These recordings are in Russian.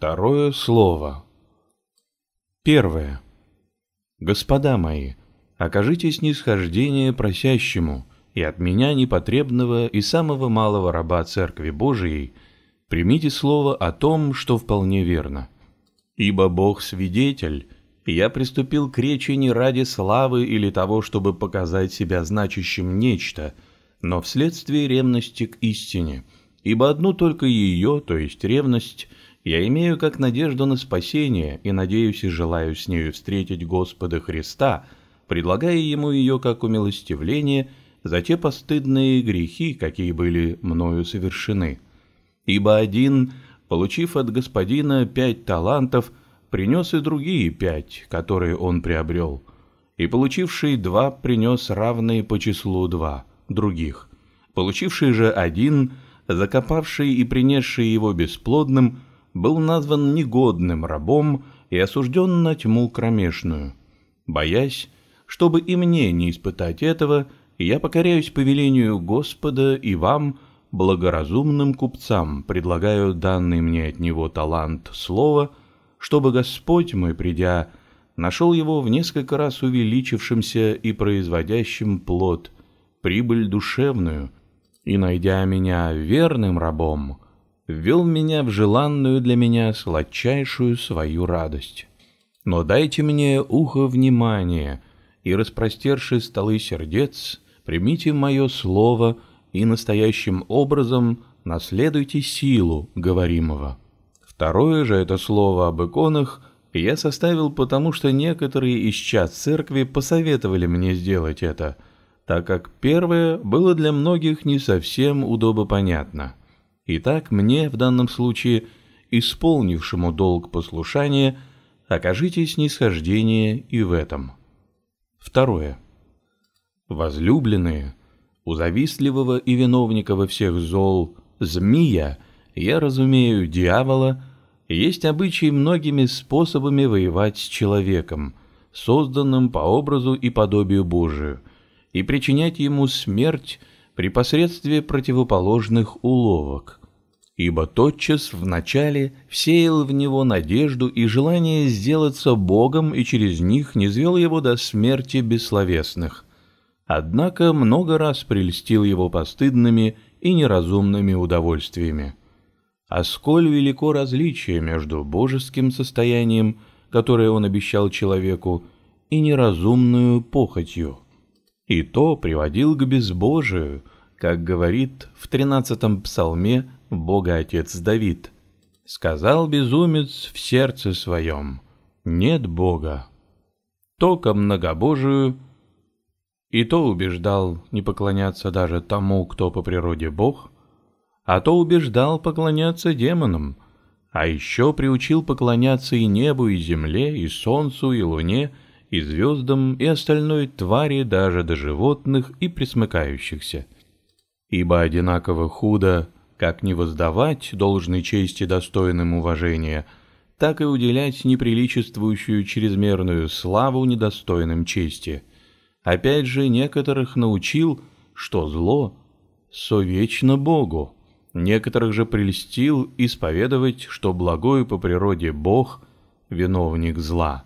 Второе слово. Первое. Господа мои, окажите снисхождение просящему, и от меня непотребного и самого малого раба Церкви Божией примите слово о том, что вполне верно. Ибо Бог свидетель, я приступил к речи не ради славы или того, чтобы показать себя значащим нечто, но вследствие ревности к истине, ибо одну только ее, то есть ревность, я имею как надежду на спасение и надеюсь и желаю с нею встретить Господа Христа, предлагая ему ее как умилостивление за те постыдные грехи, какие были мною совершены. Ибо один, получив от господина пять талантов, принес и другие пять, которые он приобрел, и получивший два принес равные по числу два других. Получивший же один, закопавший и принесший его бесплодным, был назван негодным рабом и осужден на тьму кромешную. Боясь, чтобы и мне не испытать этого, я покоряюсь повелению Господа и вам, благоразумным купцам, предлагаю данный мне от Него талант слова, чтобы Господь мой, придя, нашел его в несколько раз увеличившимся и производящим плод, прибыль душевную, и, найдя меня верным рабом, ввел меня в желанную для меня сладчайшую свою радость. Но дайте мне ухо внимания, и, распростерши столы сердец, примите мое слово и настоящим образом наследуйте силу говоримого. Второе же это слово об иконах я составил потому, что некоторые из час церкви посоветовали мне сделать это, так как первое было для многих не совсем удобопонятно. Итак, мне в данном случае, исполнившему долг послушания, окажите снисхождение и в этом. Второе. Возлюбленные, у завистливого и виновника во всех зол, змея, я разумею дьявола, есть обычай многими способами воевать с человеком, созданным по образу и подобию Божию, и причинять ему смерть при посредстве противоположных уловок ибо тотчас вначале всеял в него надежду и желание сделаться Богом и через них не звел его до смерти бессловесных. Однако много раз прельстил его постыдными и неразумными удовольствиями. А сколь велико различие между божеским состоянием, которое он обещал человеку, и неразумную похотью. И то приводил к безбожию, как говорит в тринадцатом псалме Бога Отец Давид. Сказал безумец в сердце своем, нет Бога. Только многобожию, и то убеждал не поклоняться даже тому, кто по природе Бог, а то убеждал поклоняться демонам, а еще приучил поклоняться и небу, и земле, и солнцу, и луне, и звездам, и остальной твари, даже до животных и присмыкающихся. Ибо одинаково худо как не воздавать должной чести достойным уважения, так и уделять неприличествующую чрезмерную славу недостойным чести. Опять же, некоторых научил, что зло совечно Богу, некоторых же прельстил исповедовать, что благой по природе Бог — виновник зла.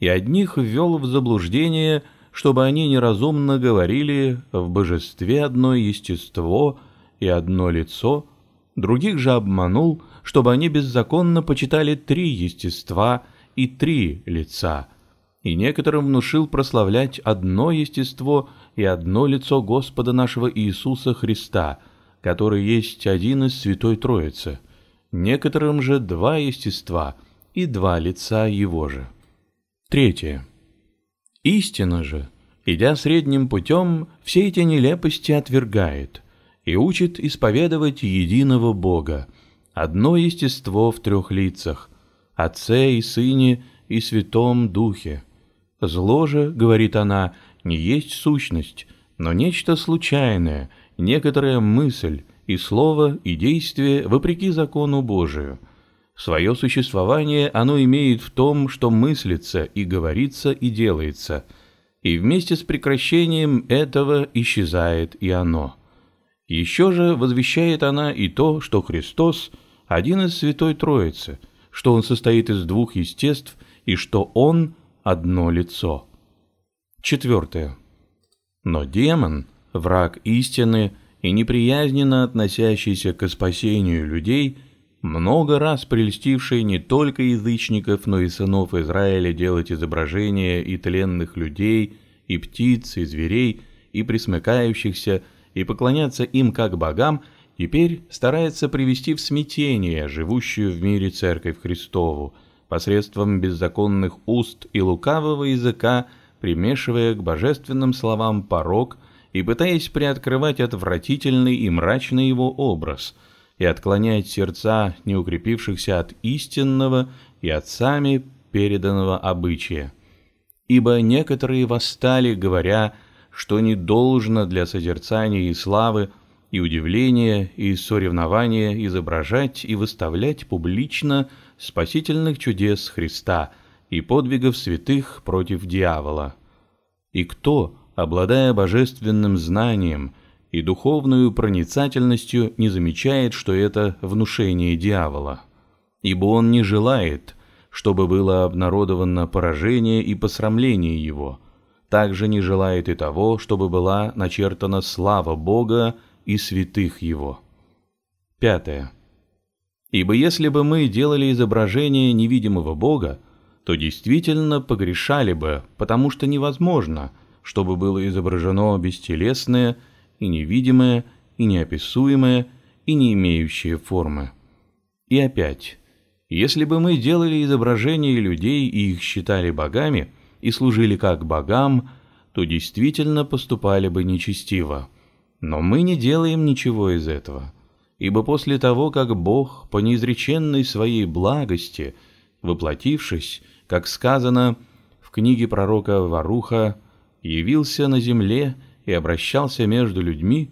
И одних ввел в заблуждение, чтобы они неразумно говорили в божестве одно естество — и одно лицо, других же обманул, чтобы они беззаконно почитали три естества и три лица, и некоторым внушил прославлять одно естество и одно лицо Господа нашего Иисуса Христа, который есть один из Святой Троицы, некоторым же два естества и два лица Его же. Третье. Истина же, идя средним путем, все эти нелепости отвергает, и учит исповедовать единого Бога, одно естество в трех лицах, Отце и Сыне и Святом Духе. Зло же, говорит она, не есть сущность, но нечто случайное, некоторая мысль, и слово, и действие вопреки закону Божию. Свое существование оно имеет в том, что мыслится и говорится и делается, и вместе с прекращением этого исчезает и оно. Еще же возвещает она и то, что Христос – один из Святой Троицы, что он состоит из двух естеств и что он одно лицо. Четвертое. Но демон, враг истины и неприязненно относящийся к спасению людей, много раз прельстивший не только язычников, но и сынов Израиля делать изображения и тленных людей, и птиц, и зверей, и присмыкающихся, и поклоняться им как богам, теперь старается привести в смятение живущую в мире Церковь Христову посредством беззаконных уст и лукавого языка, примешивая к божественным словам порок и пытаясь приоткрывать отвратительный и мрачный его образ – и отклонять сердца неукрепившихся от истинного и отцами переданного обычая. Ибо некоторые восстали, говоря, что не должно для созерцания и славы, и удивления, и соревнования изображать и выставлять публично спасительных чудес Христа и подвигов святых против дьявола. И кто, обладая божественным знанием, и духовную проницательностью не замечает, что это внушение дьявола. Ибо он не желает, чтобы было обнародовано поражение и посрамление его, также не желает и того, чтобы была начертана слава Бога и святых его. Пятое. Ибо если бы мы делали изображение невидимого Бога, то действительно погрешали бы, потому что невозможно, чтобы было изображено бестелесное и невидимое, и неописуемое, и не имеющее формы. И опять, если бы мы делали изображения людей и их считали богами, и служили как богам, то действительно поступали бы нечестиво. Но мы не делаем ничего из этого, ибо после того, как Бог по неизреченной своей благости, воплотившись, как сказано в книге пророка Варуха, явился на земле и обращался между людьми,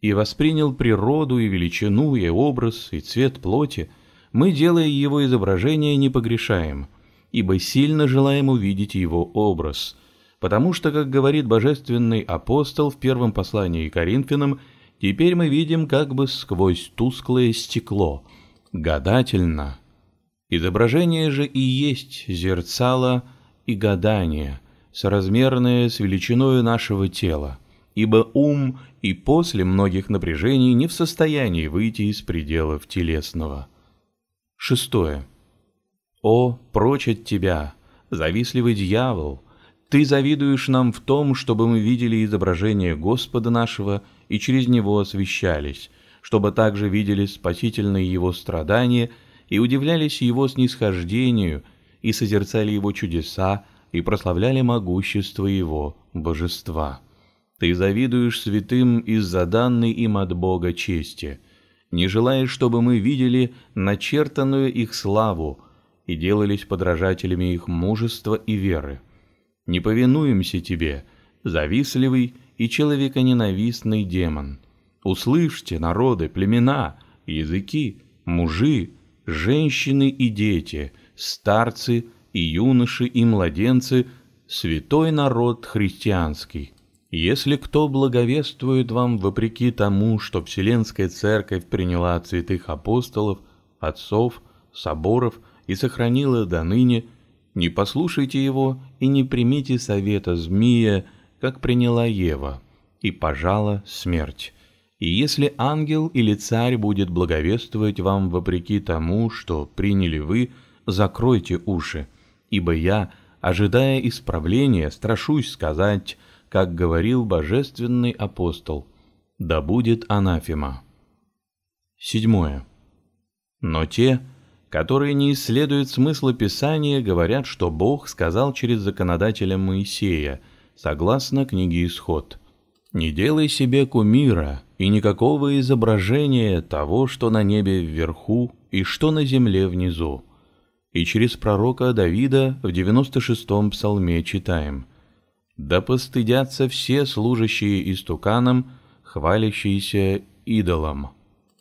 и воспринял природу и величину, и образ, и цвет плоти, мы, делая его изображение, не погрешаем, ибо сильно желаем увидеть его образ, потому что, как говорит божественный апостол в первом послании Коринфянам, теперь мы видим как бы сквозь тусклое стекло, гадательно. Изображение же и есть зерцало и гадание – соразмерное с величиной нашего тела, ибо ум и после многих напряжений не в состоянии выйти из пределов телесного. Шестое. О, прочь от тебя, завистливый дьявол! Ты завидуешь нам в том, чтобы мы видели изображение Господа нашего и через него освящались, чтобы также видели спасительные его страдания и удивлялись его снисхождению и созерцали его чудеса, и прославляли могущество его божества. Ты завидуешь святым из-за данной им от Бога чести, не желаешь, чтобы мы видели начертанную их славу и делались подражателями их мужества и веры. Не повинуемся тебе, завистливый и человеконенавистный демон. Услышьте, народы, племена, языки, мужи, женщины и дети, старцы и юноши, и младенцы, святой народ христианский. Если кто благовествует вам вопреки тому, что Вселенская Церковь приняла от святых апостолов, отцов, соборов и сохранила до ныне, не послушайте его и не примите совета змея, как приняла Ева, и пожала смерть. И если ангел или царь будет благовествовать вам вопреки тому, что приняли вы, закройте уши, ибо я, ожидая исправления, страшусь сказать, как говорил божественный апостол, да будет анафема. Седьмое. Но те, которые не исследуют смысла Писания, говорят, что Бог сказал через законодателя Моисея, согласно книге Исход. «Не делай себе кумира и никакого изображения того, что на небе вверху и что на земле внизу, и через пророка Давида в 96-м псалме читаем «Да постыдятся все служащие истуканам, хвалящиеся идолам».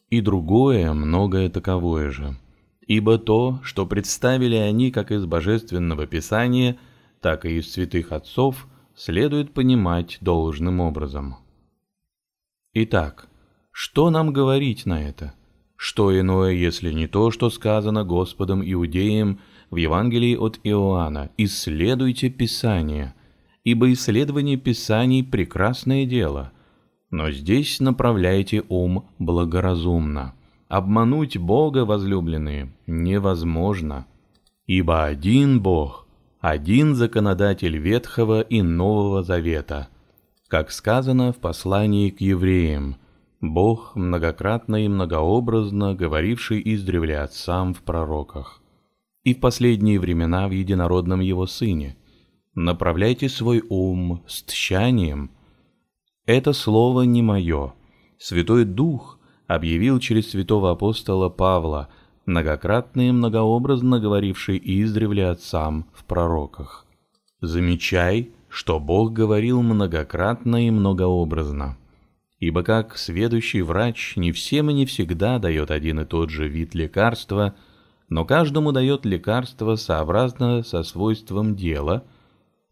И другое, многое таковое же. Ибо то, что представили они как из Божественного Писания, так и из святых отцов, следует понимать должным образом. Итак, что нам говорить на это? Что иное, если не то, что сказано Господом Иудеям в Евангелии от Иоанна «Исследуйте Писание», ибо исследование Писаний – прекрасное дело. Но здесь направляйте ум благоразумно. Обмануть Бога, возлюбленные, невозможно. Ибо один Бог, один законодатель Ветхого и Нового Завета. Как сказано в послании к евреям – Бог, многократно и многообразно говоривший издревле отцам в пророках, и в последние времена в единородном Его Сыне. Направляйте свой ум с тщанием. Это слово не мое. Святой Дух объявил через святого апостола Павла, многократно и многообразно говоривший издревле отцам в пророках. Замечай, что Бог говорил многократно и многообразно ибо как сведущий врач не всем и не всегда дает один и тот же вид лекарства, но каждому дает лекарство сообразно со свойством дела,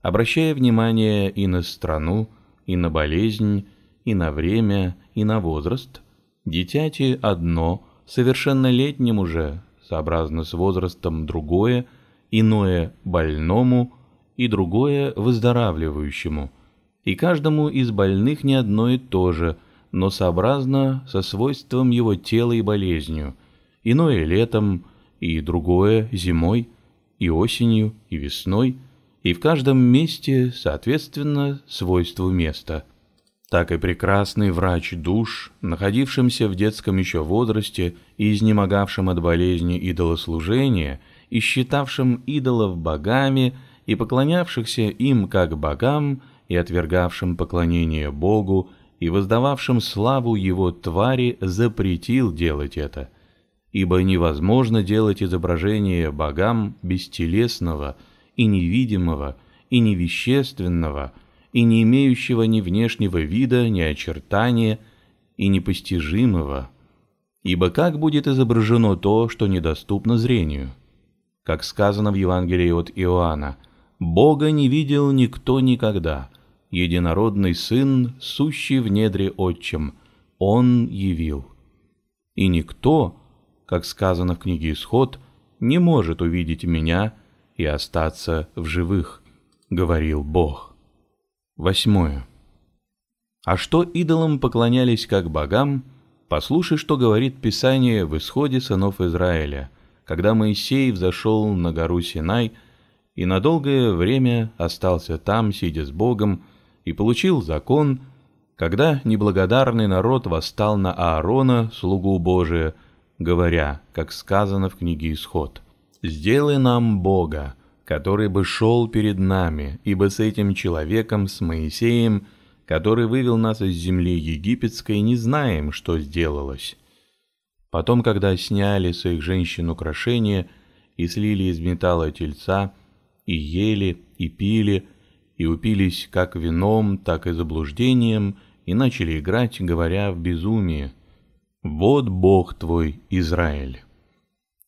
обращая внимание и на страну, и на болезнь, и на время, и на возраст. Дитяти одно, совершеннолетнему же, сообразно с возрастом другое, иное больному и другое выздоравливающему – и каждому из больных не одно и то же, но сообразно со свойством его тела и болезнью, иное летом, и другое зимой, и осенью, и весной, и в каждом месте, соответственно, свойству места. Так и прекрасный врач душ, находившимся в детском еще возрасте и изнемогавшим от болезни идолослужения, и считавшим идолов богами, и поклонявшихся им как богам, и отвергавшим поклонение Богу, и воздававшим славу его твари, запретил делать это, ибо невозможно делать изображение богам бестелесного и невидимого и невещественного и не имеющего ни внешнего вида, ни очертания и непостижимого. Ибо как будет изображено то, что недоступно зрению? Как сказано в Евангелии от Иоанна, «Бога не видел никто никогда, единородный Сын, сущий в недре Отчим, Он явил. И никто, как сказано в книге Исход, не может увидеть меня и остаться в живых, говорил Бог. Восьмое. А что идолам поклонялись как богам, послушай, что говорит Писание в исходе сынов Израиля, когда Моисей взошел на гору Синай и на долгое время остался там, сидя с Богом, и получил закон, когда неблагодарный народ восстал на Аарона, слугу Божия, говоря, как сказано в книге Исход, «Сделай нам Бога, который бы шел перед нами, ибо с этим человеком, с Моисеем, который вывел нас из земли египетской, не знаем, что сделалось». Потом, когда сняли с их женщин украшения и слили из металла тельца, и ели, и пили, и упились как вином, так и заблуждением, и начали играть, говоря в безумии. «Вот Бог твой, Израиль».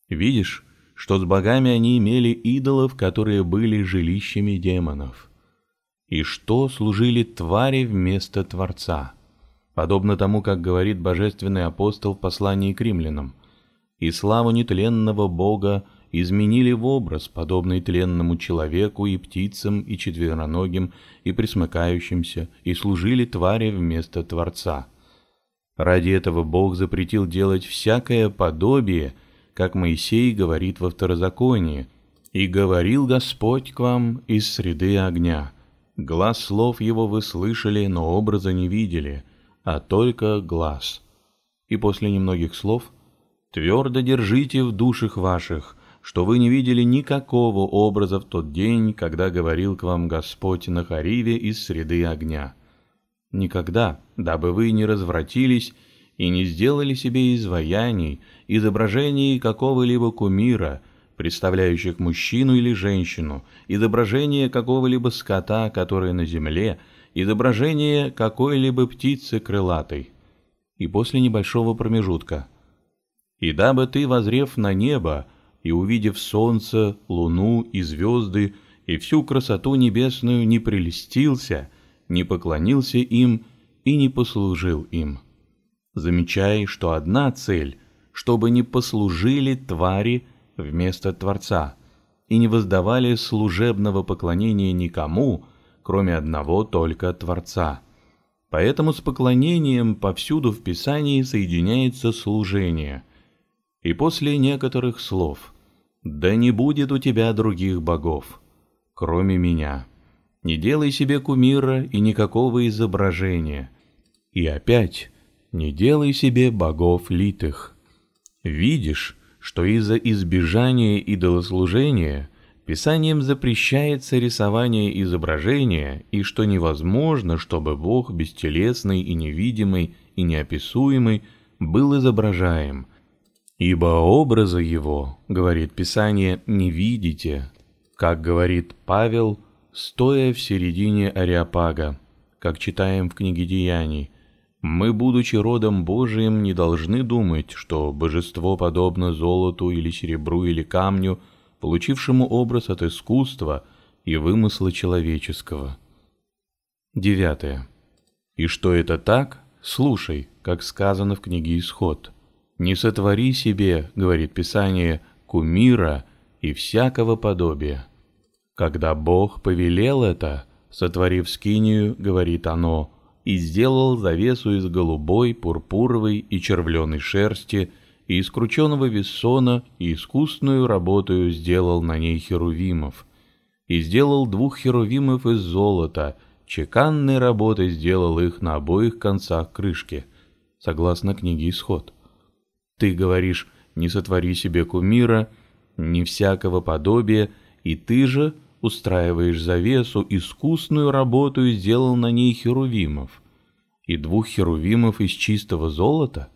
Видишь, что с богами они имели идолов, которые были жилищами демонов, и что служили твари вместо Творца, подобно тому, как говорит божественный апостол в послании к римлянам, «И славу нетленного Бога изменили в образ, подобный тленному человеку и птицам, и четвероногим, и присмыкающимся, и служили твари вместо Творца. Ради этого Бог запретил делать всякое подобие, как Моисей говорит во Второзаконии, «И говорил Господь к вам из среды огня. Глаз слов его вы слышали, но образа не видели, а только глаз». И после немногих слов «Твердо держите в душах ваших, что вы не видели никакого образа в тот день, когда говорил к вам Господь на Хариве из среды огня. Никогда, дабы вы не развратились и не сделали себе изваяний, изображений какого-либо кумира, представляющих мужчину или женщину, изображение какого-либо скота, который на земле, изображение какой-либо птицы крылатой. И после небольшого промежутка. И дабы ты, возрев на небо, и, увидев солнце, луну и звезды, и всю красоту небесную, не прелестился, не поклонился им и не послужил им. Замечай, что одна цель чтобы не послужили твари вместо Творца и не воздавали служебного поклонения никому, кроме одного только Творца. Поэтому с поклонением повсюду в Писании соединяется служение. И после некоторых слов «Да не будет у тебя других богов, кроме меня». Не делай себе кумира и никакого изображения. И опять, не делай себе богов литых. Видишь, что из-за избежания идолослужения Писанием запрещается рисование изображения, и что невозможно, чтобы Бог бестелесный и невидимый и неописуемый был изображаем. Ибо образа его, говорит Писание, не видите, как говорит Павел, стоя в середине Ариапага, как читаем в книге Деяний, мы, будучи родом Божиим, не должны думать, что божество подобно золоту или серебру или камню, получившему образ от искусства и вымысла человеческого. Девятое. И что это так? Слушай, как сказано в книге Исход. Не сотвори себе, говорит Писание, кумира и всякого подобия. Когда Бог повелел это, сотворив скинию, говорит оно, и сделал завесу из голубой, пурпуровой и червленой шерсти, и из крученого вессона, и искусную работою сделал на ней херувимов. И сделал двух херувимов из золота, чеканной работой сделал их на обоих концах крышки, согласно книге Исход. Ты говоришь, не сотвори себе кумира, ни всякого подобия, и ты же устраиваешь завесу, искусную работу и сделал на ней херувимов, и двух херувимов из чистого золота?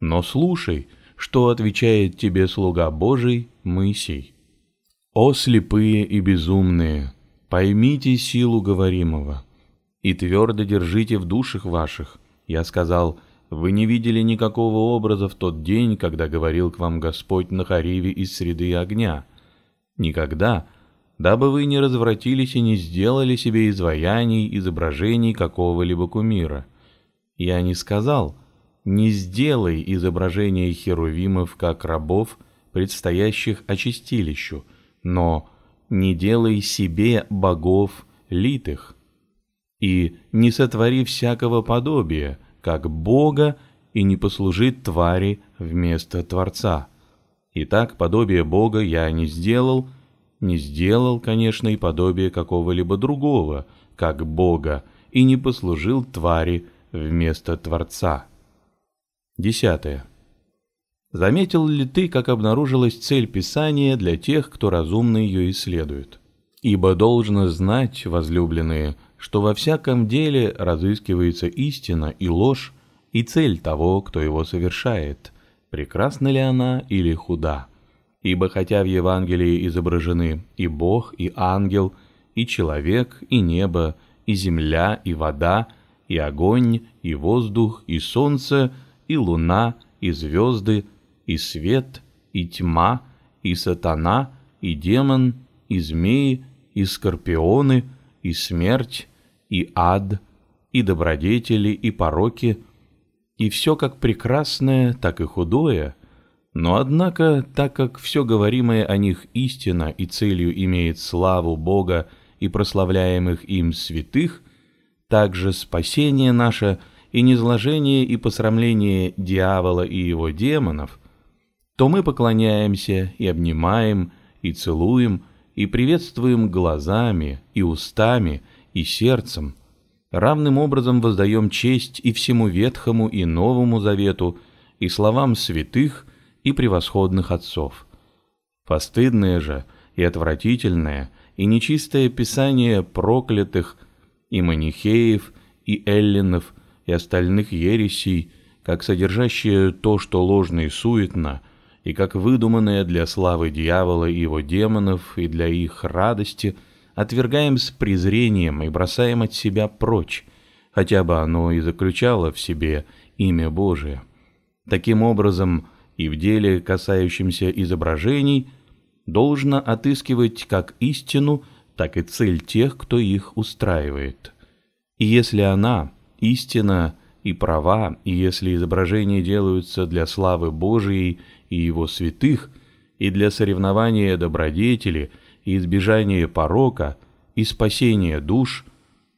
Но слушай, что отвечает тебе слуга Божий Моисей. «О слепые и безумные, поймите силу говоримого, и твердо держите в душах ваших». Я сказал, «Вы не видели никакого образа в тот день, когда говорил к вам Господь на Хариве из среды огня. Никогда, дабы вы не развратились и не сделали себе изваяний, изображений какого-либо кумира. Я не сказал, не сделай изображения херувимов как рабов, предстоящих очистилищу, но не делай себе богов литых, и не сотвори всякого подобия, как Бога, и не послужи твари вместо Творца. Итак, подобие Бога я не сделал, не сделал, конечно, и подобие какого-либо другого, как Бога, и не послужил твари вместо Творца. Десятое. Заметил ли ты, как обнаружилась цель Писания для тех, кто разумно ее исследует? Ибо должно знать, возлюбленные, что во всяком деле разыскивается истина и ложь, и цель того, кто его совершает, прекрасна ли она или худа. Ибо хотя в Евангелии изображены и Бог, и ангел, и человек, и небо, и земля, и вода, и огонь, и воздух, и солнце, и луна, и звезды, и свет, и тьма, и сатана, и демон, и змеи, и скорпионы, и смерть, и ад, и добродетели, и пороки, и все как прекрасное, так и худое – но однако, так как все говоримое о них истина и целью имеет славу Бога и прославляемых им святых, также спасение наше и низложение и посрамление дьявола и его демонов, то мы поклоняемся и обнимаем, и целуем, и приветствуем глазами, и устами, и сердцем, равным образом воздаем честь и всему Ветхому и Новому Завету, и словам святых – и превосходных отцов. Постыдное же и отвратительное и нечистое писание проклятых и манихеев, и эллинов, и остальных ересей, как содержащее то, что ложно и суетно, и как выдуманное для славы дьявола и его демонов и для их радости, отвергаем с презрением и бросаем от себя прочь, хотя бы оно и заключало в себе имя Божие. Таким образом, и в деле, касающемся изображений, должно отыскивать как истину, так и цель тех, кто их устраивает. И если она, истина, и права, и если изображения делаются для славы Божией и Его святых, и для соревнования добродетели, и избежания порока, и спасения душ,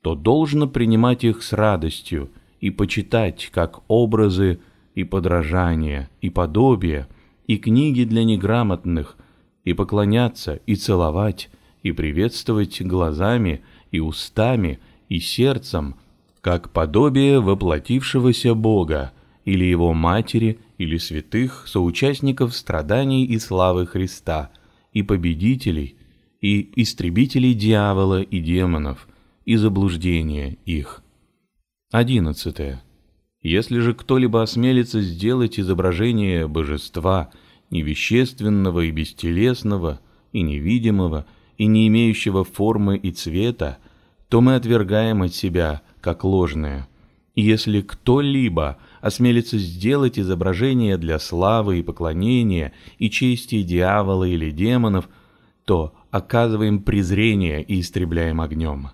то должно принимать их с радостью и почитать как образы и подражания, и подобия, и книги для неграмотных, и поклоняться, и целовать, и приветствовать глазами, и устами, и сердцем, как подобие воплотившегося Бога, или Его Матери, или святых соучастников страданий и славы Христа, и победителей, и истребителей дьявола и демонов, и заблуждения их. Одиннадцатое. Если же кто-либо осмелится сделать изображение божества, невещественного и бестелесного, и невидимого, и не имеющего формы и цвета, то мы отвергаем от себя как ложное. И если кто-либо осмелится сделать изображение для славы и поклонения и чести дьявола или демонов, то оказываем презрение и истребляем огнем.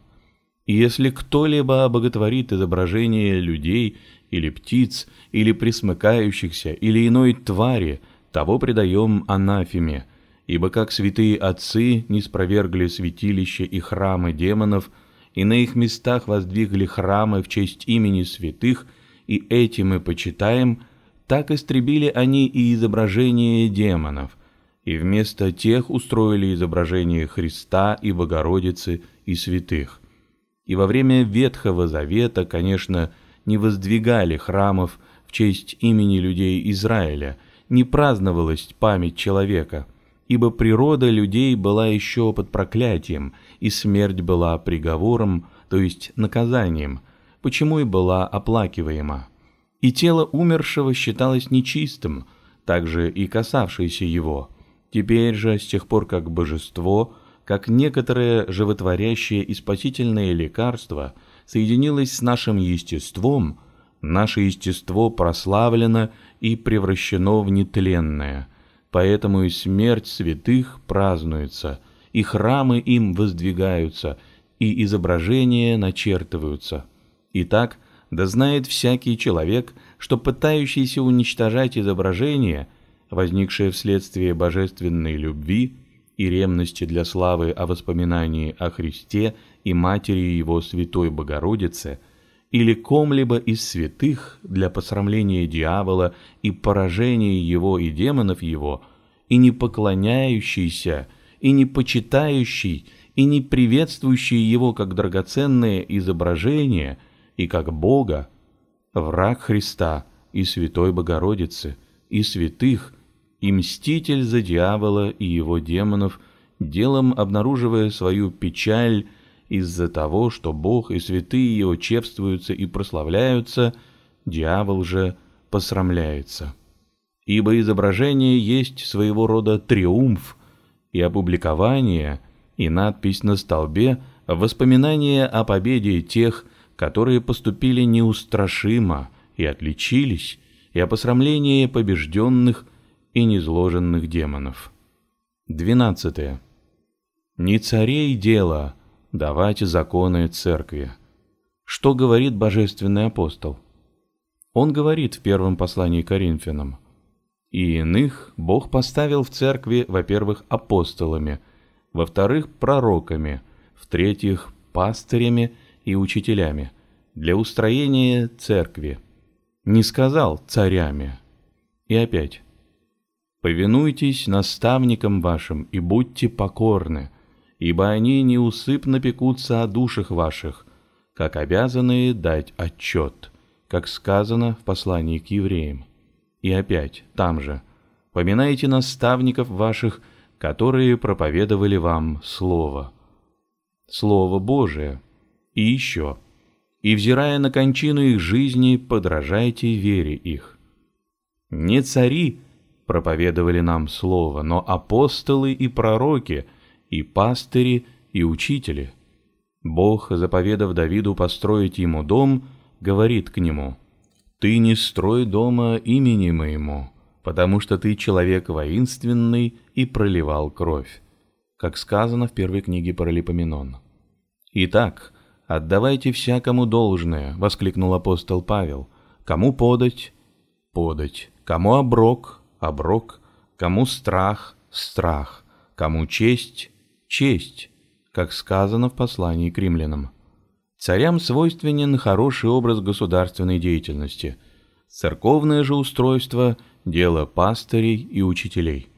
И если кто-либо обоготворит изображение людей или птиц, или присмыкающихся, или иной твари, того предаем анафеме, ибо как святые отцы не спровергли святилища и храмы демонов, и на их местах воздвигли храмы в честь имени святых, и эти мы почитаем, так истребили они и изображение демонов, и вместо тех устроили изображение Христа и Богородицы и святых. И во время Ветхого Завета, конечно, не воздвигали храмов в честь имени людей Израиля, не праздновалась память человека, ибо природа людей была еще под проклятием, и смерть была приговором, то есть наказанием, почему и была оплакиваема. И тело умершего считалось нечистым, также и касавшееся его. Теперь же, с тех пор как божество, как некоторое животворящее и спасительное лекарство – соединилось с нашим естеством, наше естество прославлено и превращено в нетленное. Поэтому и смерть святых празднуется, и храмы им воздвигаются, и изображения начертываются. Итак, да знает всякий человек, что пытающийся уничтожать изображение, возникшее вследствие божественной любви и ревности для славы о воспоминании о Христе – и матери его Святой Богородицы, или ком-либо из святых для посрамления дьявола и поражения его и демонов его, и не поклоняющийся, и не почитающий, и не приветствующий его как драгоценное изображение и как Бога, враг Христа и Святой Богородицы, и святых, и мститель за дьявола и его демонов, делом обнаруживая свою печаль из-за того, что Бог и святые его чествуются и прославляются, дьявол же посрамляется. Ибо изображение есть своего рода триумф, и опубликование, и надпись на столбе – воспоминание о победе тех, которые поступили неустрашимо и отличились, и о посрамлении побежденных и низложенных демонов. 12. Не царей дело – давать законы церкви. Что говорит божественный апостол? Он говорит в первом послании Коринфянам, «И иных Бог поставил в церкви, во-первых, апостолами, во-вторых, пророками, в-третьих, пастырями и учителями, для устроения церкви. Не сказал царями. И опять, «Повинуйтесь наставникам вашим и будьте покорны, ибо они неусыпно пекутся о душах ваших, как обязанные дать отчет, как сказано в послании к евреям. И опять, там же, поминайте наставников ваших, которые проповедовали вам Слово. Слово Божие. И еще. И, взирая на кончину их жизни, подражайте вере их. Не цари проповедовали нам Слово, но апостолы и пророки – и пастыри, и учители. Бог, заповедав Давиду построить ему дом, говорит к нему, «Ты не строй дома имени моему, потому что ты человек воинственный и проливал кровь», как сказано в первой книге Паралипоменон. «Итак, отдавайте всякому должное», — воскликнул апостол Павел, кому подать – подать, кому оброк – оброк, кому страх – страх, кому честь – честь, как сказано в послании к римлянам. Царям свойственен хороший образ государственной деятельности. Церковное же устройство – дело пастырей и учителей.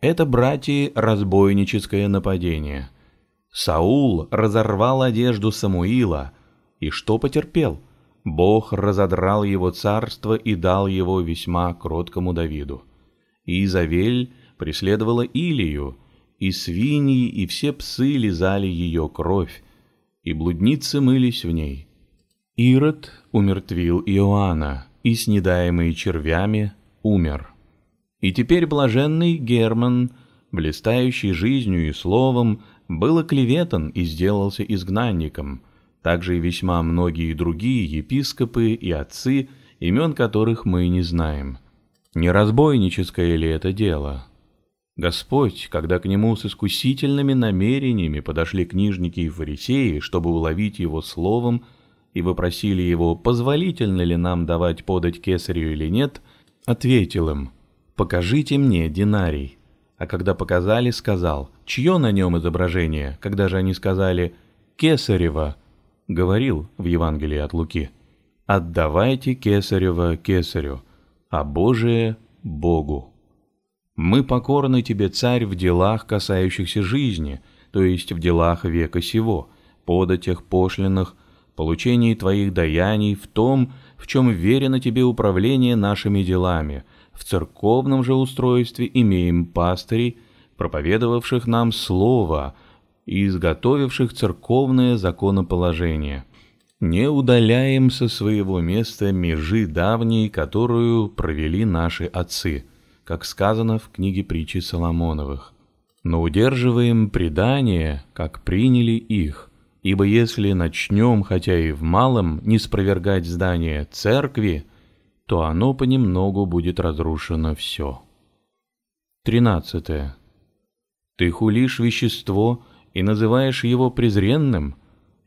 Это, братья, разбойническое нападение. Саул разорвал одежду Самуила, и что потерпел? Бог разодрал его царство и дал его весьма кроткому Давиду. Изавель преследовала Илию, и свиньи и все псы лизали ее кровь, и блудницы мылись в ней. Ирод умертвил Иоанна, и, снедаемый червями, умер. И теперь блаженный Герман, блистающий жизнью и словом, был оклеветан и сделался изгнанником, также и весьма многие другие епископы и отцы, имен которых мы не знаем. Не разбойническое ли это дело? Господь, когда к нему с искусительными намерениями подошли книжники и фарисеи, чтобы уловить его словом, и вопросили его, позволительно ли нам давать подать кесарю или нет, ответил им, «Покажите мне динарий». А когда показали, сказал, чье на нем изображение, когда же они сказали «Кесарева», говорил в Евангелии от Луки, «Отдавайте Кесарева Кесарю, а Божие – Богу». Мы покорны тебе, царь, в делах, касающихся жизни, то есть в делах века сего, податях, пошлинах, получении твоих даяний, в том, в чем верено тебе управление нашими делами. В церковном же устройстве имеем пастырей, проповедовавших нам слово и изготовивших церковное законоположение. Не удаляем со своего места межи давней, которую провели наши отцы – как сказано в книге притчи Соломоновых. Но удерживаем предание, как приняли их, ибо если начнем, хотя и в малом, не спровергать здание церкви, то оно понемногу будет разрушено все. 13. Ты хулишь вещество и называешь его презренным.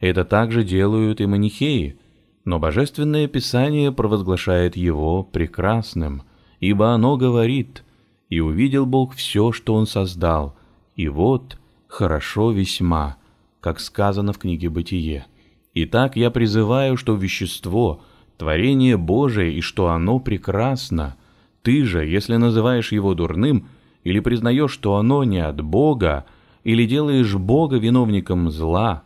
Это также делают и манихеи, но Божественное Писание провозглашает его прекрасным – ибо оно говорит, «И увидел Бог все, что Он создал, и вот хорошо весьма», как сказано в книге «Бытие». Итак, я призываю, что вещество — творение Божие, и что оно прекрасно. Ты же, если называешь его дурным, или признаешь, что оно не от Бога, или делаешь Бога виновником зла,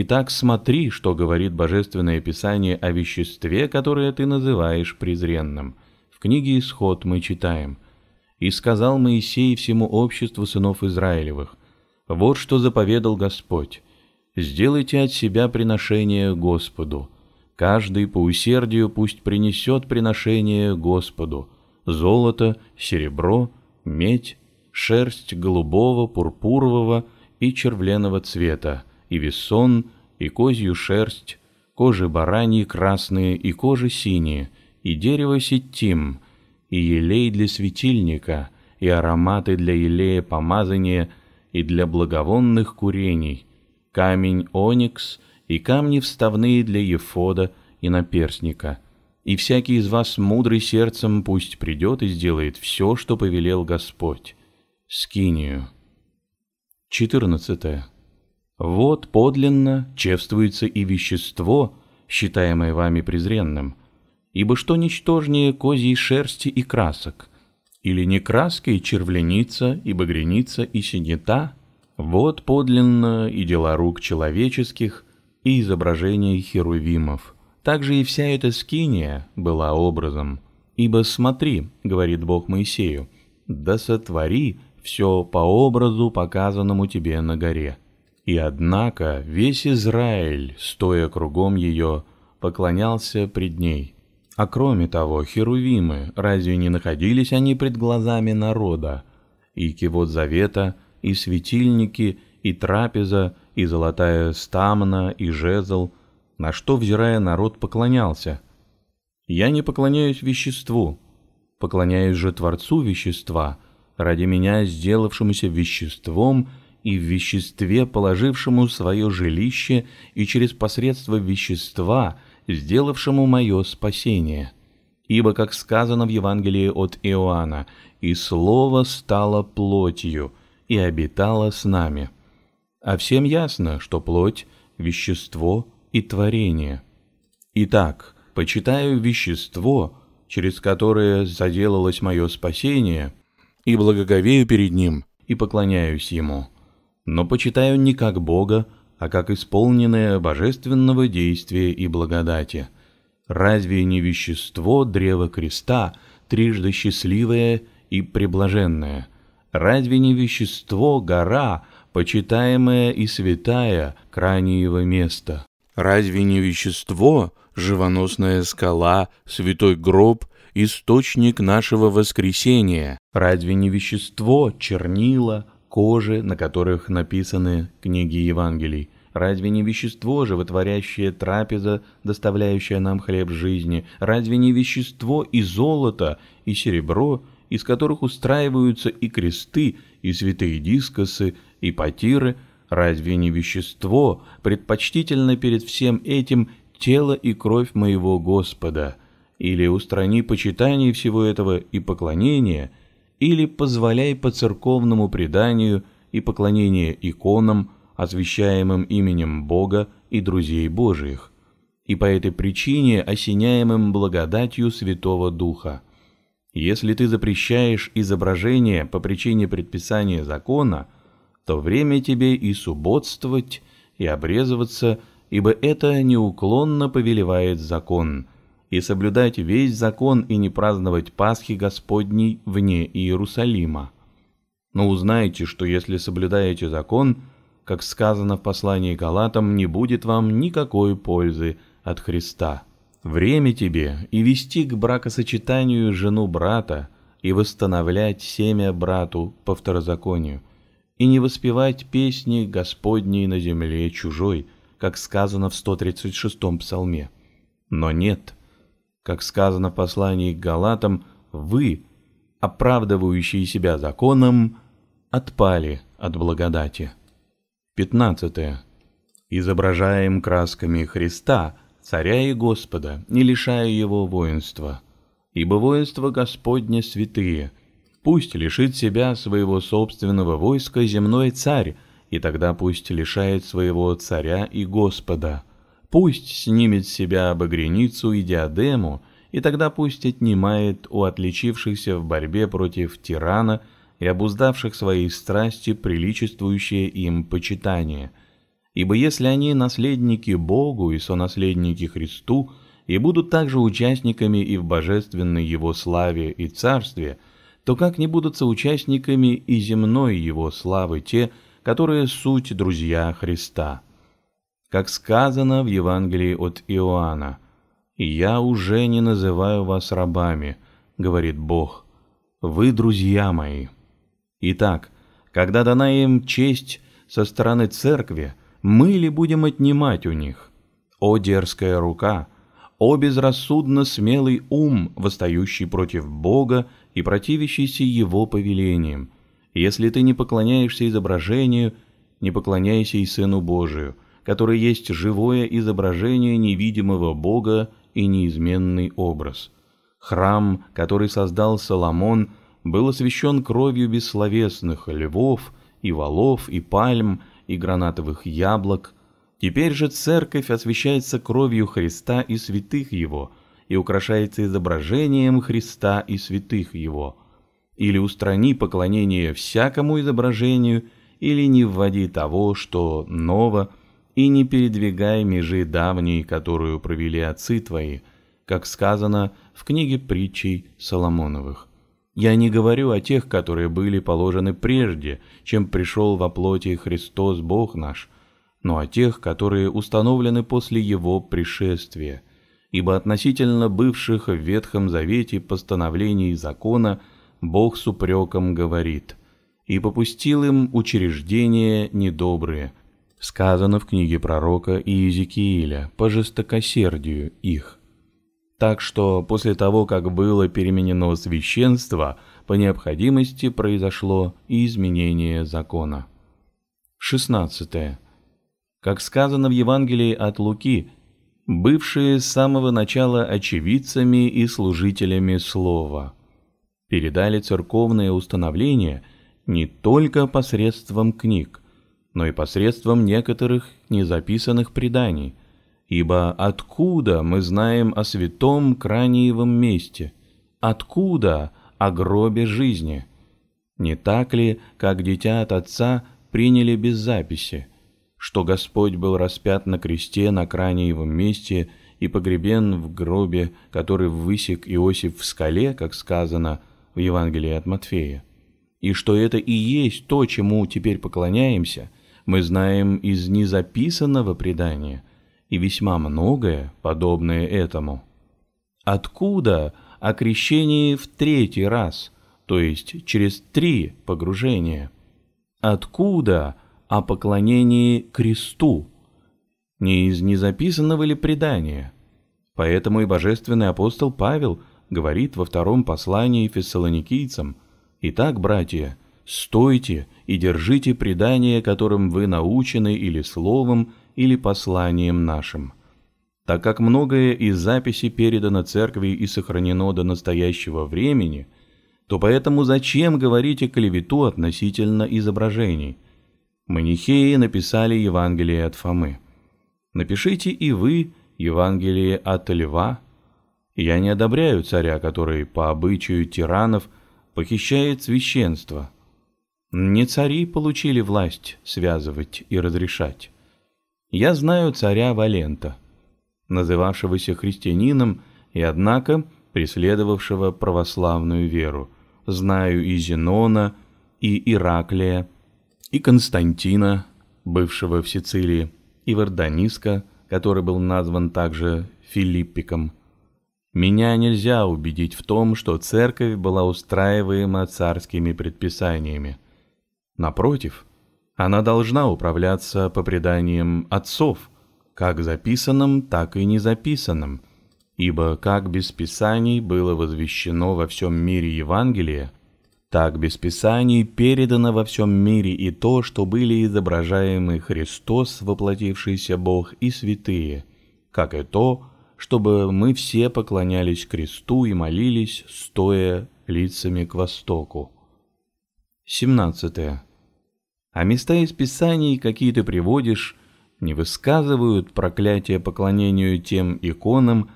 Итак, смотри, что говорит Божественное Писание о веществе, которое ты называешь презренным — в книге «Исход» мы читаем. «И сказал Моисей всему обществу сынов Израилевых, вот что заповедал Господь, сделайте от себя приношение Господу, каждый по усердию пусть принесет приношение Господу, золото, серебро, медь, шерсть голубого, пурпурового и червленого цвета, и весон, и козью шерсть, кожи бараньи красные и кожи синие, и дерево ситим, и елей для светильника, и ароматы для елея помазания и для благовонных курений, камень оникс и камни вставные для ефода и наперстника. И всякий из вас мудрый сердцем пусть придет и сделает все, что повелел Господь. Скинию. 14. Вот подлинно чествуется и вещество, считаемое вами презренным – ибо что ничтожнее козьей шерсти и красок, или не краски и червленица, и багряница, и синета, вот подлинно и дела рук человеческих, и изображение херувимов. Также и вся эта скиния была образом. Ибо смотри, говорит Бог Моисею, да сотвори все по образу, показанному тебе на горе. И однако весь Израиль, стоя кругом ее, поклонялся пред ней – а кроме того, херувимы, разве не находились они пред глазами народа? И кивот завета, и светильники, и трапеза, и золотая стамна, и жезл, на что, взирая, народ поклонялся. Я не поклоняюсь веществу, поклоняюсь же Творцу вещества, ради меня сделавшемуся веществом и в веществе положившему свое жилище и через посредство вещества – сделавшему мое спасение. Ибо, как сказано в Евангелии от Иоанна, «И Слово стало плотью и обитало с нами». А всем ясно, что плоть – вещество и творение. Итак, почитаю вещество, через которое заделалось мое спасение, и благоговею перед ним, и поклоняюсь ему. Но почитаю не как Бога, а как исполненное божественного действия и благодати. Разве не вещество древа креста, трижды счастливое и преблаженное? Разве не вещество гора, почитаемая и святая, крайнего места? Разве не вещество, живоносная скала, святой гроб, источник нашего воскресения? Разве не вещество, чернила, кожи, на которых написаны книги Евангелий? Разве не вещество, животворящее трапеза, доставляющая нам хлеб жизни? Разве не вещество и золото, и серебро, из которых устраиваются и кресты, и святые дискосы, и потиры? Разве не вещество, предпочтительно перед всем этим тело и кровь моего Господа? Или устрани почитание всего этого и поклонение, или позволяй по церковному преданию и поклонение иконам, освящаемым именем Бога и друзей Божиих, и по этой причине осеняемым благодатью Святого Духа. Если ты запрещаешь изображение по причине предписания закона, то время тебе и субботствовать, и обрезываться, ибо это неуклонно повелевает закон, и соблюдать весь закон и не праздновать Пасхи Господней вне Иерусалима. Но узнайте, что если соблюдаете закон – как сказано в послании Галатам, не будет вам никакой пользы от Христа. Время тебе и вести к бракосочетанию жену брата, и восстановлять семя брату по второзаконию, и не воспевать песни Господней на земле чужой, как сказано в 136-м псалме. Но нет, как сказано в послании к Галатам, вы, оправдывающие себя законом, отпали от благодати. 15. Изображаем красками Христа, царя и Господа, не лишая его воинства. Ибо воинство Господне святые. Пусть лишит себя своего собственного войска земной царь, и тогда пусть лишает своего царя и Господа. Пусть снимет с себя обогреницу и диадему, и тогда пусть отнимает у отличившихся в борьбе против тирана – и обуздавших свои страсти приличествующее им почитание. Ибо если они наследники Богу и сонаследники Христу, и будут также участниками и в божественной Его славе и царстве, то как не будут соучастниками и земной Его славы те, которые суть друзья Христа? Как сказано в Евангелии от Иоанна, «Я уже не называю вас рабами, — говорит Бог, — вы друзья мои». Итак, когда дана им честь со стороны церкви, мы ли будем отнимать у них? О дерзкая рука, о безрассудно смелый ум, восстающий против Бога и противящийся Его повелениям. Если ты не поклоняешься изображению, не поклоняйся и Сыну Божию, который есть живое изображение невидимого Бога и неизменный образ. Храм, который создал Соломон – был освящен кровью бессловесных львов и валов и пальм и гранатовых яблок. Теперь же церковь освящается кровью Христа и святых Его и украшается изображением Христа и святых Его. Или устрани поклонение всякому изображению, или не вводи того, что ново, и не передвигай межи давней, которую провели отцы твои, как сказано в книге притчей Соломоновых. Я не говорю о тех, которые были положены прежде, чем пришел во плоти Христос Бог наш, но о тех, которые установлены после Его пришествия. Ибо относительно бывших в Ветхом Завете постановлений закона Бог с упреком говорит «И попустил им учреждения недобрые», сказано в книге пророка Иезекииля по жестокосердию их. Так что после того, как было переменено священство, по необходимости произошло и изменение закона. 16. Как сказано в Евангелии от Луки, бывшие с самого начала очевидцами и служителями слова, передали церковное установление не только посредством книг, но и посредством некоторых незаписанных преданий, ибо откуда мы знаем о святом Краниевом месте, откуда о гробе жизни? Не так ли, как дитя от отца приняли без записи, что Господь был распят на кресте на Краниевом месте и погребен в гробе, который высек Иосиф в скале, как сказано в Евангелии от Матфея, и что это и есть то, чему теперь поклоняемся – мы знаем из незаписанного предания и весьма многое, подобное этому. Откуда о крещении в третий раз, то есть через три погружения? Откуда о поклонении кресту? Не из незаписанного ли предания? Поэтому и божественный апостол Павел говорит во втором послании фессалоникийцам, «Итак, братья, стойте и держите предание, которым вы научены или словом, или посланием нашим. Так как многое из записи передано церкви и сохранено до настоящего времени, то поэтому зачем говорите клевету относительно изображений? Манихеи написали Евангелие от Фомы. Напишите и вы Евангелие от Льва. Я не одобряю царя, который по обычаю тиранов похищает священство – не цари получили власть связывать и разрешать. Я знаю царя Валента, называвшегося христианином и, однако, преследовавшего православную веру. Знаю и Зенона, и Ираклия, и Константина, бывшего в Сицилии, и Варданиска, который был назван также Филиппиком. Меня нельзя убедить в том, что церковь была устраиваема царскими предписаниями – Напротив, она должна управляться по преданиям отцов, как записанным, так и незаписанным, ибо как без Писаний было возвещено во всем мире Евангелие, так без Писаний передано во всем мире и то, что были изображаемы Христос, воплотившийся Бог, и святые, как и то, чтобы мы все поклонялись кресту и молились, стоя лицами к востоку. 17 а места из Писаний, какие ты приводишь, не высказывают проклятие поклонению тем иконам,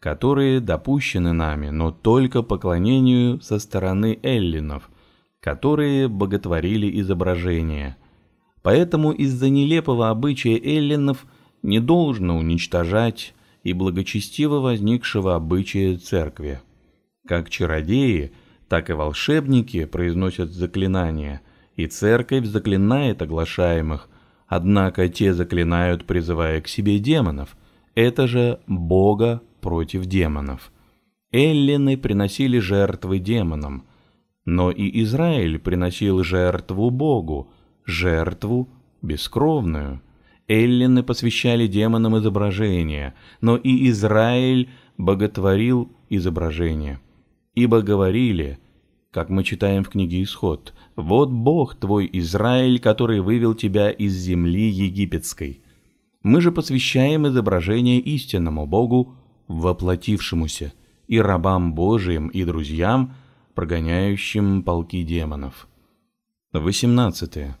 которые допущены нами, но только поклонению со стороны эллинов, которые боготворили изображения. Поэтому из-за нелепого обычая эллинов не должно уничтожать и благочестиво возникшего обычая церкви. Как чародеи, так и волшебники произносят заклинания – и церковь заклинает оглашаемых, однако те заклинают, призывая к себе демонов. Это же Бога против демонов. Эллины приносили жертвы демонам, но и Израиль приносил жертву Богу, жертву бескровную. Эллины посвящали демонам изображения, но и Израиль боготворил изображение. Ибо говорили, как мы читаем в книге Исход, вот Бог твой Израиль, который вывел тебя из земли египетской. Мы же посвящаем изображение истинному Богу, воплотившемуся, и рабам Божиим, и друзьям, прогоняющим полки демонов. 18.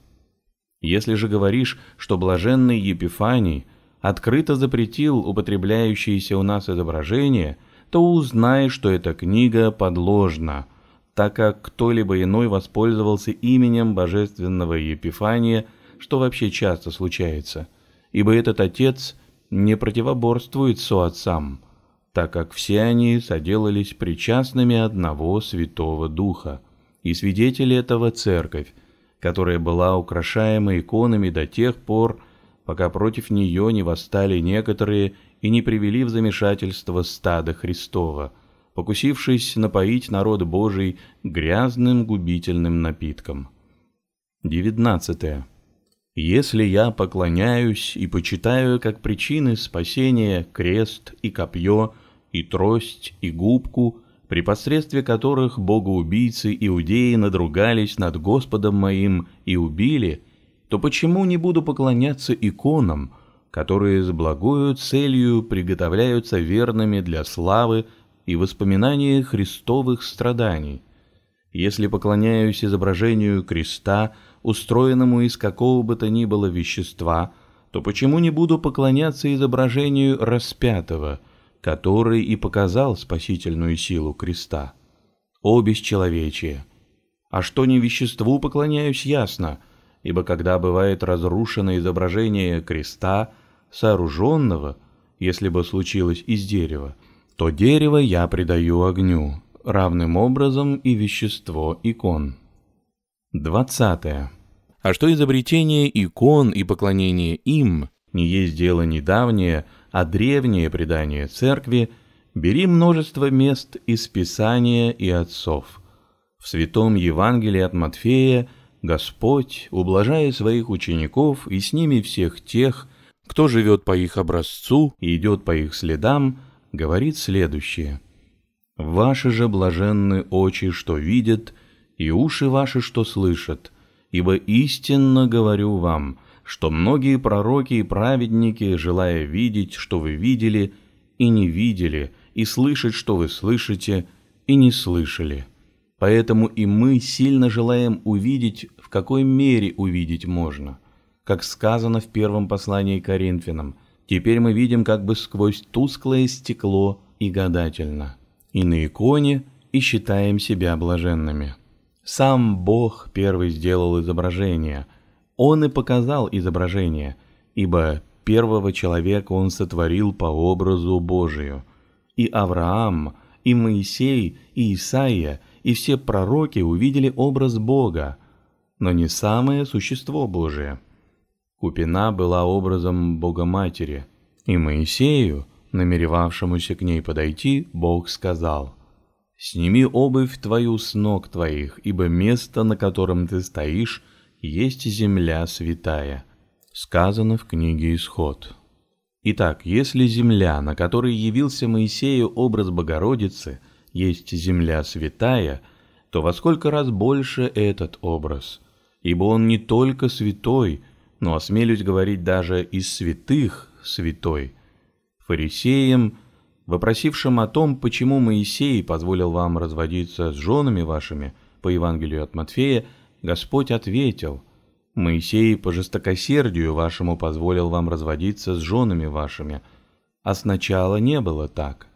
Если же говоришь, что блаженный Епифаний открыто запретил употребляющиеся у нас изображения, то узнай, что эта книга подложна – так как кто-либо иной воспользовался именем божественного Епифания, что вообще часто случается, ибо этот отец не противоборствует соотцам, так как все они соделались причастными одного Святого Духа, и свидетели этого церковь, которая была украшаема иконами до тех пор, пока против нее не восстали некоторые и не привели в замешательство стада Христова – покусившись напоить народ Божий грязным губительным напитком. 19. Если я поклоняюсь и почитаю как причины спасения крест и копье, и трость, и губку, при посредстве которых богоубийцы иудеи надругались над Господом моим и убили, то почему не буду поклоняться иконам, которые с благою целью приготовляются верными для славы и воспоминания Христовых страданий. Если поклоняюсь изображению креста, устроенному из какого бы то ни было вещества, то почему не буду поклоняться изображению распятого, который и показал спасительную силу креста? О бесчеловечие! А что не веществу поклоняюсь, ясно, ибо когда бывает разрушено изображение креста – сооруженного, если бы случилось из дерева, то дерево я придаю огню, равным образом и вещество икон. 20. А что изобретение икон и поклонение им не есть дело недавнее, а древнее предание церкви, бери множество мест из Писания и отцов. В Святом Евангелии от Матфея Господь, ублажая своих учеников и с ними всех тех, кто живет по их образцу и идет по их следам, говорит следующее. «Ваши же блаженны очи, что видят, и уши ваши, что слышат, ибо истинно говорю вам, что многие пророки и праведники, желая видеть, что вы видели, и не видели, и слышать, что вы слышите, и не слышали. Поэтому и мы сильно желаем увидеть, в какой мере увидеть можно» как сказано в первом послании к Коринфянам. Теперь мы видим как бы сквозь тусклое стекло и гадательно. И на иконе и считаем себя блаженными. Сам Бог первый сделал изображение. Он и показал изображение, ибо первого человека он сотворил по образу Божию. И Авраам, и Моисей, и Исаия, и все пророки увидели образ Бога, но не самое существо Божие – Купина была образом Богоматери, и Моисею, намеревавшемуся к ней подойти, Бог сказал, «Сними обувь твою с ног твоих, ибо место, на котором ты стоишь, есть земля святая». Сказано в книге Исход. Итак, если земля, на которой явился Моисею образ Богородицы, есть земля святая, то во сколько раз больше этот образ? Ибо он не только святой, но осмелюсь говорить даже из святых святой. Фарисеям, вопросившим о том, почему Моисей позволил вам разводиться с женами вашими, по Евангелию от Матфея, Господь ответил, «Моисей по жестокосердию вашему позволил вам разводиться с женами вашими, а сначала не было так».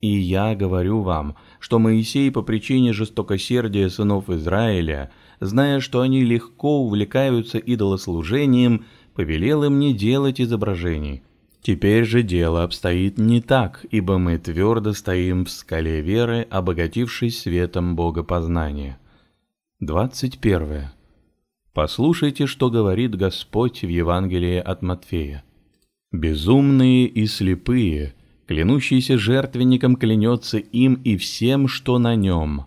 И я говорю вам, что Моисей по причине жестокосердия сынов Израиля – зная, что они легко увлекаются идолослужением, повелел им не делать изображений. Теперь же дело обстоит не так, ибо мы твердо стоим в скале веры, обогатившись светом богопознания. 21. Послушайте, что говорит Господь в Евангелии от Матфея. «Безумные и слепые, клянущийся жертвенником клянется им и всем, что на нем,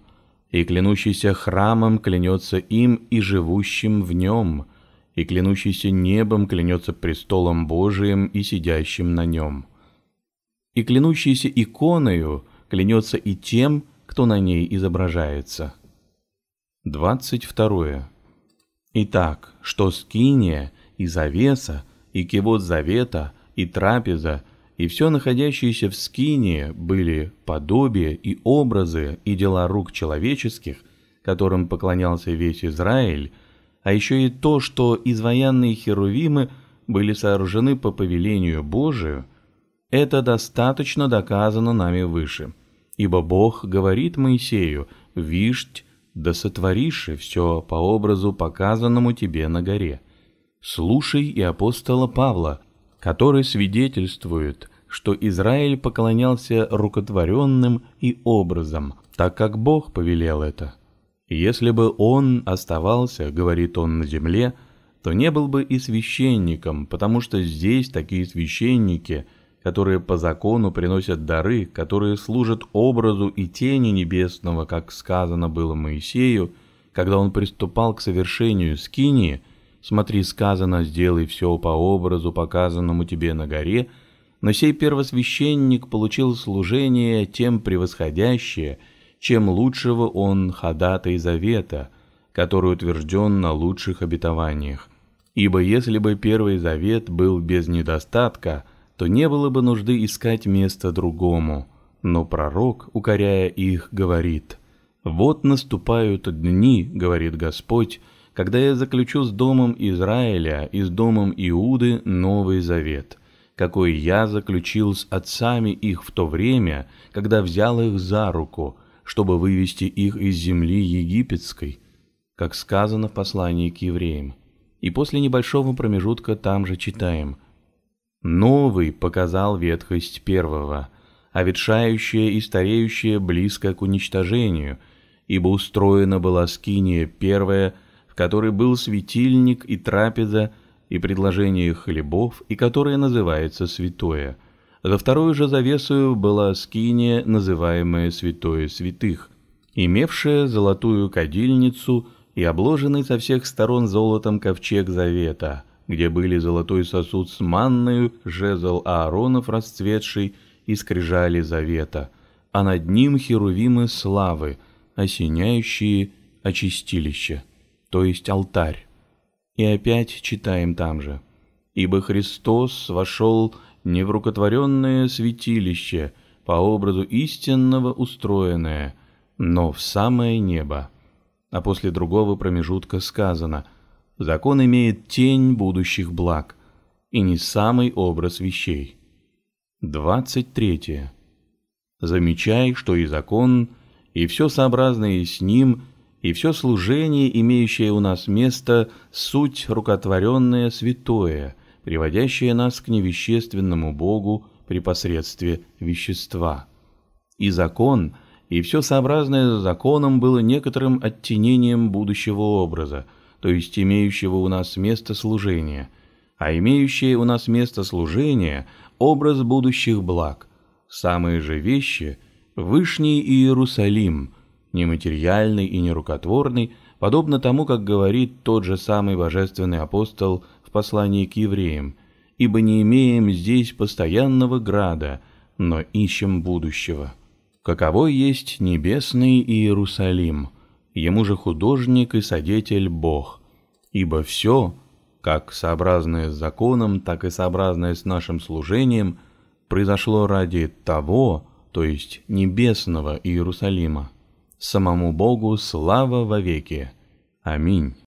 и клянущийся храмом клянется им и живущим в нем, и клянущийся небом клянется престолом Божиим и сидящим на нем. И клянущийся иконою клянется и тем, кто на ней изображается. 22. Итак, что скиния, и завеса, и кивот завета, и трапеза – и все находящиеся в скине были подобия и образы и дела рук человеческих, которым поклонялся весь Израиль, а еще и то, что изваянные херувимы были сооружены по повелению Божию, это достаточно доказано нами выше. Ибо Бог говорит Моисею, «Вишть, да сотворишь все по образу, показанному тебе на горе». Слушай и апостола Павла, который свидетельствует, что Израиль поклонялся рукотворенным и образом, так как Бог повелел это. Если бы он оставался, говорит он, на земле, то не был бы и священником, потому что здесь такие священники, которые по закону приносят дары, которые служат образу и тени небесного, как сказано было Моисею, когда он приступал к совершению скинии, Смотри, сказано, сделай все по образу, показанному тебе на горе, но сей первосвященник получил служение тем превосходящее, чем лучшего он ходатай завета, который утвержден на лучших обетованиях. Ибо если бы Первый Завет был без недостатка, то не было бы нужды искать место другому. Но пророк, укоряя их, говорит, «Вот наступают дни, — говорит Господь, — когда я заключу с домом Израиля и с домом Иуды Новый Завет, какой я заключил с отцами их в то время, когда взял их за руку, чтобы вывести их из земли египетской, как сказано в послании к евреям. И после небольшого промежутка там же читаем «Новый показал ветхость первого, а ветшающее и стареющее близко к уничтожению, ибо устроена была скиния первая, в которой был светильник и трапеза, и предложение хлебов, и которое называется святое. За вторую же завесою была скиния, называемая святое святых, имевшая золотую кадильницу и обложенный со всех сторон золотом ковчег завета, где были золотой сосуд с манною, жезл Ааронов расцветший и скрижали завета, а над ним херувимы славы, осеняющие очистилище, то есть алтарь. И опять читаем там же. «Ибо Христос вошел не в рукотворенное святилище, по образу истинного устроенное, но в самое небо». А после другого промежутка сказано «Закон имеет тень будущих благ, и не самый образ вещей». 23. Замечай, что и закон, и все сообразное с ним – и все служение, имеющее у нас место, суть рукотворенное святое, приводящее нас к невещественному Богу при посредстве вещества. И закон, и все сообразное законом было некоторым оттенением будущего образа, то есть имеющего у нас место служения, а имеющее у нас место служения – образ будущих благ. Самые же вещи – Вышний Иерусалим – нематериальный и нерукотворный, подобно тому, как говорит тот же самый божественный апостол в послании к евреям, «Ибо не имеем здесь постоянного града, но ищем будущего». Каково есть небесный Иерусалим, ему же художник и содетель Бог, ибо все, как сообразное с законом, так и сообразное с нашим служением, произошло ради того, то есть небесного Иерусалима. Самому Богу слава вовеки. Аминь.